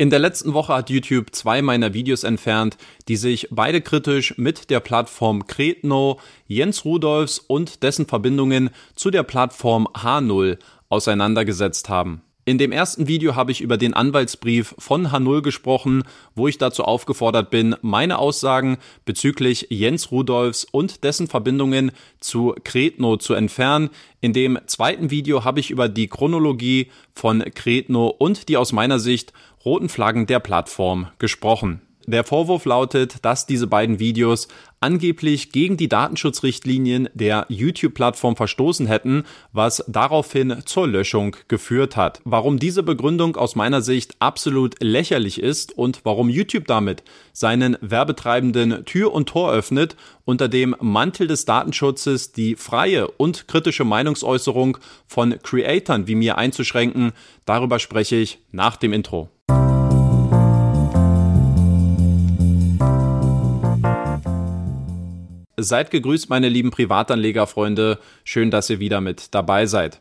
In der letzten Woche hat YouTube zwei meiner Videos entfernt, die sich beide kritisch mit der Plattform Kretno, Jens Rudolfs und dessen Verbindungen zu der Plattform H0 auseinandergesetzt haben. In dem ersten Video habe ich über den Anwaltsbrief von H0 gesprochen, wo ich dazu aufgefordert bin, meine Aussagen bezüglich Jens Rudolfs und dessen Verbindungen zu Kretno zu entfernen. In dem zweiten Video habe ich über die Chronologie von Kretno und die aus meiner Sicht roten Flaggen der Plattform gesprochen. Der Vorwurf lautet, dass diese beiden Videos angeblich gegen die Datenschutzrichtlinien der YouTube-Plattform verstoßen hätten, was daraufhin zur Löschung geführt hat. Warum diese Begründung aus meiner Sicht absolut lächerlich ist und warum YouTube damit seinen Werbetreibenden Tür und Tor öffnet, unter dem Mantel des Datenschutzes die freie und kritische Meinungsäußerung von Creatoren wie mir einzuschränken, darüber spreche ich nach dem Intro. Seid gegrüßt, meine lieben Privatanlegerfreunde. Schön, dass ihr wieder mit dabei seid.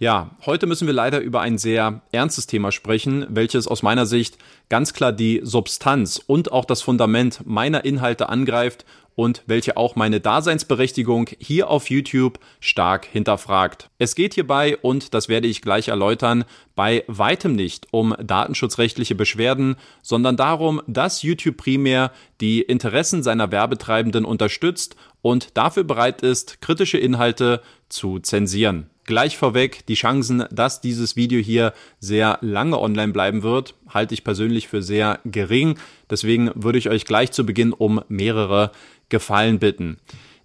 Ja, heute müssen wir leider über ein sehr ernstes Thema sprechen, welches aus meiner Sicht ganz klar die Substanz und auch das Fundament meiner Inhalte angreift und welche auch meine Daseinsberechtigung hier auf YouTube stark hinterfragt. Es geht hierbei, und das werde ich gleich erläutern, bei weitem nicht um datenschutzrechtliche Beschwerden, sondern darum, dass YouTube primär die Interessen seiner Werbetreibenden unterstützt und dafür bereit ist, kritische Inhalte zu zensieren. Gleich vorweg, die Chancen, dass dieses Video hier sehr lange online bleiben wird, halte ich persönlich für sehr gering. Deswegen würde ich euch gleich zu Beginn um mehrere Gefallen bitten.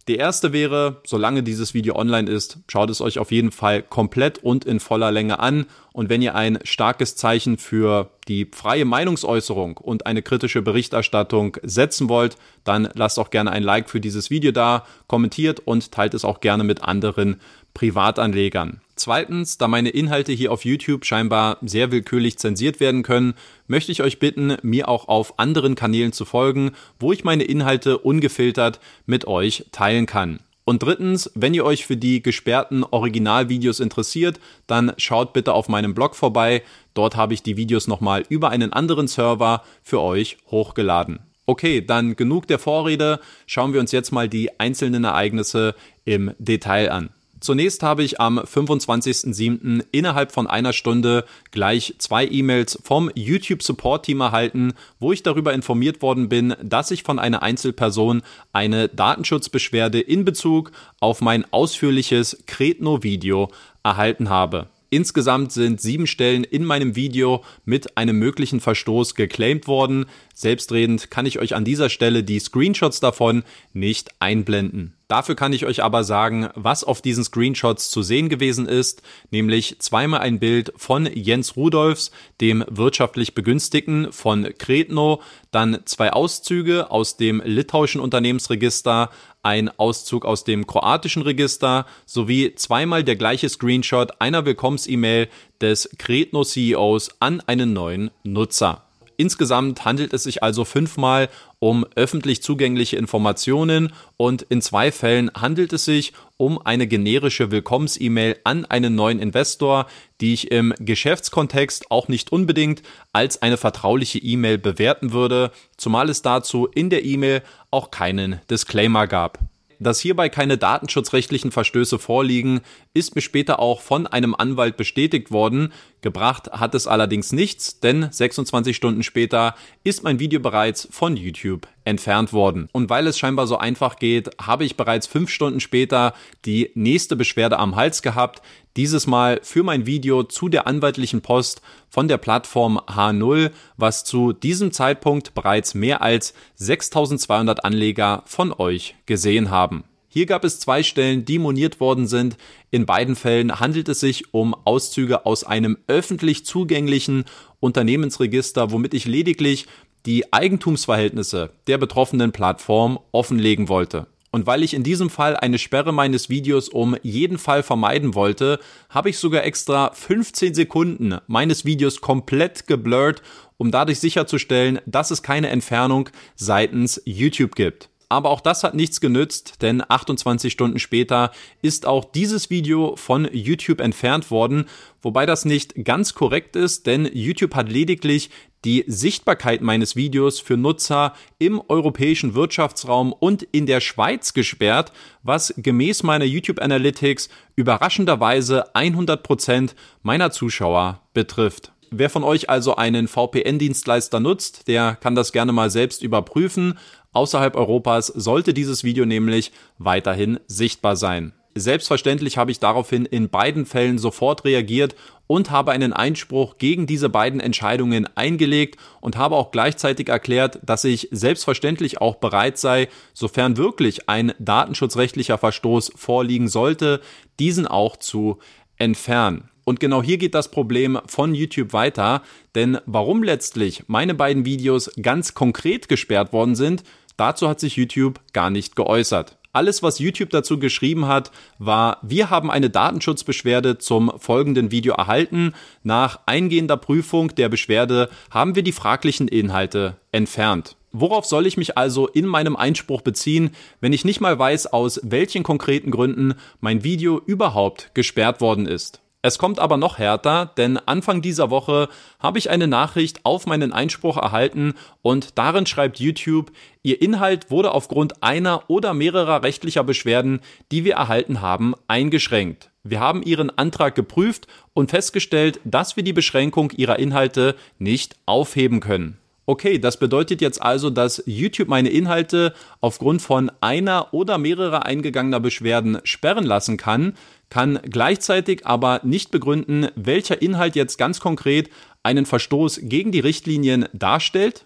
Die erste wäre, solange dieses Video online ist, schaut es euch auf jeden Fall komplett und in voller Länge an. Und wenn ihr ein starkes Zeichen für die freie Meinungsäußerung und eine kritische Berichterstattung setzen wollt, dann lasst auch gerne ein Like für dieses Video da, kommentiert und teilt es auch gerne mit anderen Privatanlegern. Zweitens, da meine Inhalte hier auf YouTube scheinbar sehr willkürlich zensiert werden können, möchte ich euch bitten, mir auch auf anderen Kanälen zu folgen, wo ich meine Inhalte ungefiltert mit euch teilen kann. Und drittens, wenn ihr euch für die gesperrten Originalvideos interessiert, dann schaut bitte auf meinem Blog vorbei. Dort habe ich die Videos nochmal über einen anderen Server für euch hochgeladen. Okay, dann genug der Vorrede. Schauen wir uns jetzt mal die einzelnen Ereignisse im Detail an. Zunächst habe ich am 25.07. innerhalb von einer Stunde gleich zwei E-Mails vom YouTube Support Team erhalten, wo ich darüber informiert worden bin, dass ich von einer Einzelperson eine Datenschutzbeschwerde in Bezug auf mein ausführliches Kretno-Video erhalten habe. Insgesamt sind sieben Stellen in meinem Video mit einem möglichen Verstoß geclaimed worden. Selbstredend kann ich euch an dieser Stelle die Screenshots davon nicht einblenden. Dafür kann ich euch aber sagen, was auf diesen Screenshots zu sehen gewesen ist, nämlich zweimal ein Bild von Jens Rudolfs, dem wirtschaftlich Begünstigten von Kretno, dann zwei Auszüge aus dem litauischen Unternehmensregister, ein Auszug aus dem kroatischen Register sowie zweimal der gleiche Screenshot einer Willkommens-E-Mail des Kretno CEOs an einen neuen Nutzer. Insgesamt handelt es sich also fünfmal um öffentlich zugängliche Informationen und in zwei Fällen handelt es sich um eine generische Willkommens-E-Mail an einen neuen Investor, die ich im Geschäftskontext auch nicht unbedingt als eine vertrauliche E-Mail bewerten würde, zumal es dazu in der E-Mail auch keinen Disclaimer gab. Dass hierbei keine datenschutzrechtlichen Verstöße vorliegen, ist mir später auch von einem Anwalt bestätigt worden. Gebracht hat es allerdings nichts, denn 26 Stunden später ist mein Video bereits von YouTube entfernt worden. Und weil es scheinbar so einfach geht, habe ich bereits fünf Stunden später die nächste Beschwerde am Hals gehabt. Dieses Mal für mein Video zu der anwaltlichen Post von der Plattform H0, was zu diesem Zeitpunkt bereits mehr als 6200 Anleger von euch gesehen haben. Hier gab es zwei Stellen, die moniert worden sind. In beiden Fällen handelt es sich um Auszüge aus einem öffentlich zugänglichen Unternehmensregister, womit ich lediglich die Eigentumsverhältnisse der betroffenen Plattform offenlegen wollte. Und weil ich in diesem Fall eine Sperre meines Videos um jeden Fall vermeiden wollte, habe ich sogar extra 15 Sekunden meines Videos komplett geblurrt, um dadurch sicherzustellen, dass es keine Entfernung seitens YouTube gibt. Aber auch das hat nichts genützt, denn 28 Stunden später ist auch dieses Video von YouTube entfernt worden, wobei das nicht ganz korrekt ist, denn YouTube hat lediglich die Sichtbarkeit meines Videos für Nutzer im europäischen Wirtschaftsraum und in der Schweiz gesperrt, was gemäß meiner YouTube Analytics überraschenderweise 100% meiner Zuschauer betrifft. Wer von euch also einen VPN-Dienstleister nutzt, der kann das gerne mal selbst überprüfen. Außerhalb Europas sollte dieses Video nämlich weiterhin sichtbar sein. Selbstverständlich habe ich daraufhin in beiden Fällen sofort reagiert und habe einen Einspruch gegen diese beiden Entscheidungen eingelegt und habe auch gleichzeitig erklärt, dass ich selbstverständlich auch bereit sei, sofern wirklich ein datenschutzrechtlicher Verstoß vorliegen sollte, diesen auch zu entfernen. Und genau hier geht das Problem von YouTube weiter, denn warum letztlich meine beiden Videos ganz konkret gesperrt worden sind, dazu hat sich YouTube gar nicht geäußert. Alles, was YouTube dazu geschrieben hat, war, wir haben eine Datenschutzbeschwerde zum folgenden Video erhalten. Nach eingehender Prüfung der Beschwerde haben wir die fraglichen Inhalte entfernt. Worauf soll ich mich also in meinem Einspruch beziehen, wenn ich nicht mal weiß, aus welchen konkreten Gründen mein Video überhaupt gesperrt worden ist? Es kommt aber noch härter, denn Anfang dieser Woche habe ich eine Nachricht auf meinen Einspruch erhalten und darin schreibt YouTube, Ihr Inhalt wurde aufgrund einer oder mehrerer rechtlicher Beschwerden, die wir erhalten haben, eingeschränkt. Wir haben Ihren Antrag geprüft und festgestellt, dass wir die Beschränkung Ihrer Inhalte nicht aufheben können. Okay, das bedeutet jetzt also, dass YouTube meine Inhalte aufgrund von einer oder mehrerer eingegangener Beschwerden sperren lassen kann, kann gleichzeitig aber nicht begründen, welcher Inhalt jetzt ganz konkret einen Verstoß gegen die Richtlinien darstellt.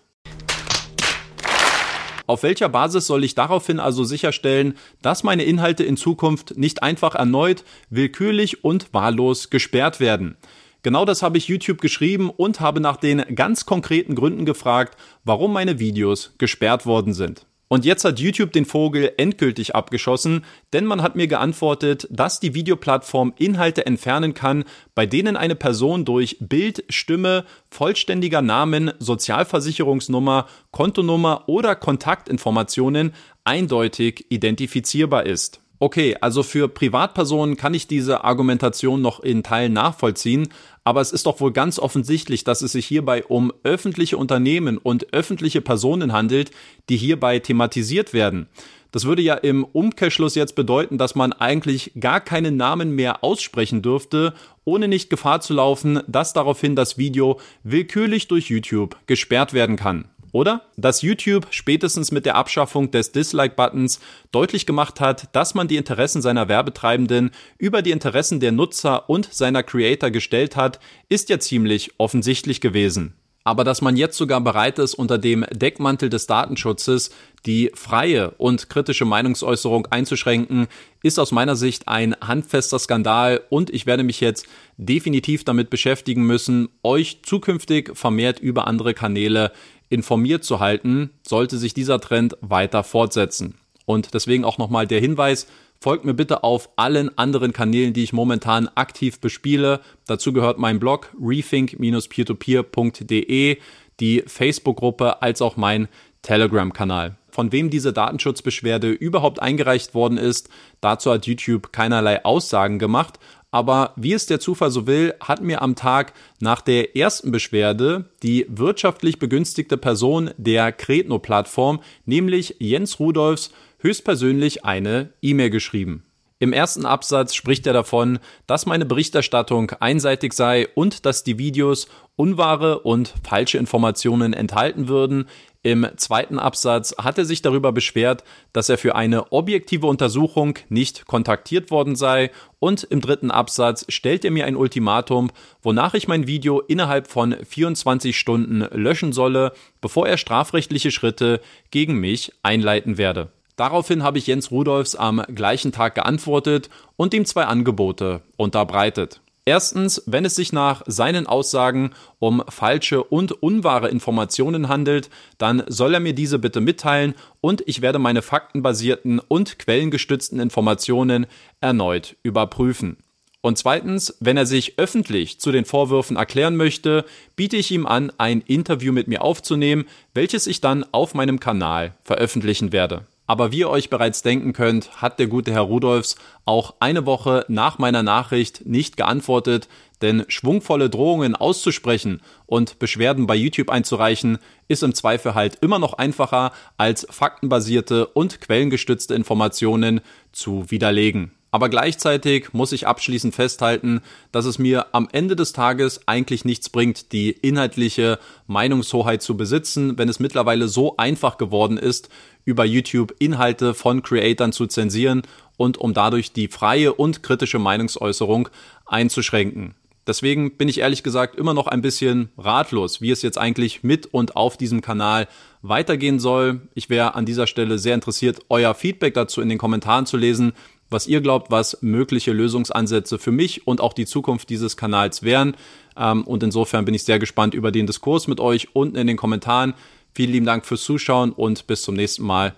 Auf welcher Basis soll ich daraufhin also sicherstellen, dass meine Inhalte in Zukunft nicht einfach erneut willkürlich und wahllos gesperrt werden? Genau das habe ich YouTube geschrieben und habe nach den ganz konkreten Gründen gefragt, warum meine Videos gesperrt worden sind. Und jetzt hat YouTube den Vogel endgültig abgeschossen, denn man hat mir geantwortet, dass die Videoplattform Inhalte entfernen kann, bei denen eine Person durch Bild, Stimme, vollständiger Namen, Sozialversicherungsnummer, Kontonummer oder Kontaktinformationen eindeutig identifizierbar ist. Okay, also für Privatpersonen kann ich diese Argumentation noch in Teilen nachvollziehen, aber es ist doch wohl ganz offensichtlich, dass es sich hierbei um öffentliche Unternehmen und öffentliche Personen handelt, die hierbei thematisiert werden. Das würde ja im Umkehrschluss jetzt bedeuten, dass man eigentlich gar keinen Namen mehr aussprechen dürfte, ohne nicht Gefahr zu laufen, dass daraufhin das Video willkürlich durch YouTube gesperrt werden kann. Oder? Dass YouTube spätestens mit der Abschaffung des Dislike-Buttons deutlich gemacht hat, dass man die Interessen seiner Werbetreibenden über die Interessen der Nutzer und seiner Creator gestellt hat, ist ja ziemlich offensichtlich gewesen. Aber dass man jetzt sogar bereit ist, unter dem Deckmantel des Datenschutzes die freie und kritische Meinungsäußerung einzuschränken, ist aus meiner Sicht ein handfester Skandal und ich werde mich jetzt definitiv damit beschäftigen müssen, euch zukünftig vermehrt über andere Kanäle informiert zu halten, sollte sich dieser Trend weiter fortsetzen. Und deswegen auch nochmal der Hinweis, folgt mir bitte auf allen anderen Kanälen, die ich momentan aktiv bespiele. Dazu gehört mein Blog rethink-peertopeer.de, die Facebook-Gruppe als auch mein Telegram-Kanal. Von wem diese Datenschutzbeschwerde überhaupt eingereicht worden ist, dazu hat YouTube keinerlei Aussagen gemacht aber wie es der Zufall so will, hat mir am Tag nach der ersten Beschwerde die wirtschaftlich begünstigte Person der Kretno-Plattform, nämlich Jens Rudolfs, höchstpersönlich eine E-Mail geschrieben. Im ersten Absatz spricht er davon, dass meine Berichterstattung einseitig sei und dass die Videos unwahre und falsche Informationen enthalten würden. Im zweiten Absatz hat er sich darüber beschwert, dass er für eine objektive Untersuchung nicht kontaktiert worden sei und im dritten Absatz stellt er mir ein Ultimatum, wonach ich mein Video innerhalb von 24 Stunden löschen solle, bevor er strafrechtliche Schritte gegen mich einleiten werde. Daraufhin habe ich Jens Rudolfs am gleichen Tag geantwortet und ihm zwei Angebote unterbreitet. Erstens, wenn es sich nach seinen Aussagen um falsche und unwahre Informationen handelt, dann soll er mir diese bitte mitteilen und ich werde meine faktenbasierten und quellengestützten Informationen erneut überprüfen. Und zweitens, wenn er sich öffentlich zu den Vorwürfen erklären möchte, biete ich ihm an, ein Interview mit mir aufzunehmen, welches ich dann auf meinem Kanal veröffentlichen werde. Aber wie ihr euch bereits denken könnt, hat der gute Herr Rudolfs auch eine Woche nach meiner Nachricht nicht geantwortet, denn schwungvolle Drohungen auszusprechen und Beschwerden bei YouTube einzureichen, ist im Zweifel halt immer noch einfacher als faktenbasierte und quellengestützte Informationen zu widerlegen. Aber gleichzeitig muss ich abschließend festhalten, dass es mir am Ende des Tages eigentlich nichts bringt, die inhaltliche Meinungshoheit zu besitzen, wenn es mittlerweile so einfach geworden ist, über YouTube Inhalte von Creatern zu zensieren und um dadurch die freie und kritische Meinungsäußerung einzuschränken. Deswegen bin ich ehrlich gesagt immer noch ein bisschen ratlos, wie es jetzt eigentlich mit und auf diesem Kanal weitergehen soll. Ich wäre an dieser Stelle sehr interessiert, euer Feedback dazu in den Kommentaren zu lesen, was ihr glaubt, was mögliche Lösungsansätze für mich und auch die Zukunft dieses Kanals wären. Ähm, und insofern bin ich sehr gespannt über den Diskurs mit euch unten in den Kommentaren. Vielen lieben Dank fürs Zuschauen und bis zum nächsten Mal.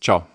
Ciao.